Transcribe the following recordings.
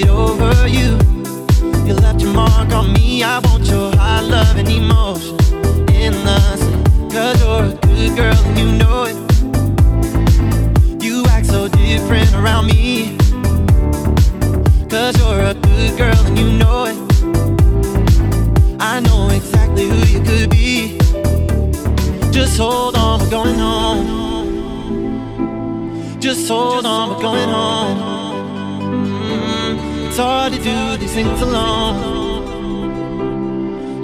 it over you. You left your mark on me. I want your high love and emotion endlessly. Cause you're a good girl and you know it. You act so different around me. Cause you're a good girl and you know it. I know exactly who you could be. Just hold on, we're going home. Just hold on, we're going home hard to do these things alone.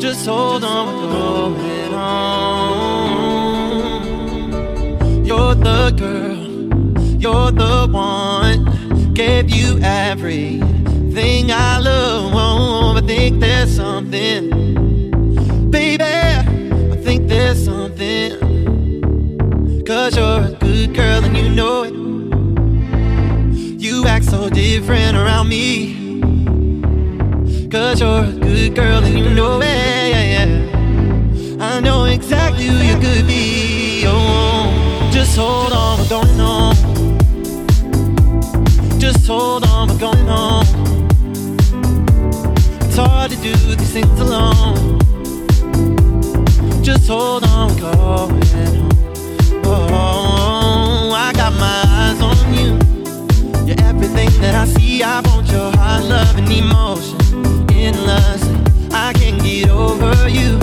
Just hold on hold on. You're the girl, you're the one. Gave you everything I love. Oh, I think there's something, baby. I think there's something. Cause you're a good girl and you know it. You act so different around me. Cause you're a good girl and you know it. Yeah, yeah. I know exactly who you could be. Oh, just hold on, we're going home. Just hold on, we're going home. It's hard to do these things alone. Just hold on, we're going home. Oh, I got my eyes on you. You're everything that I see. I want your heart, love and emotion. I can't get over you.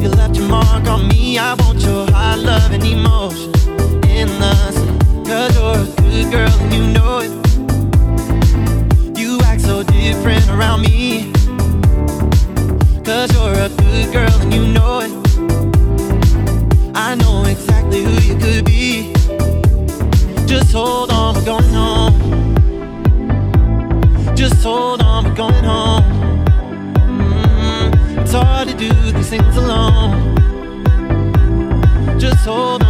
You left your mark on me. I want your hot love and emotion. You're a good girl and you know it. You act so different around you're a good girl and you know it. I know exactly who you could be. Just hold on, we're going home. Just hold on, we're going home it's hard to do these things alone. Just hold on.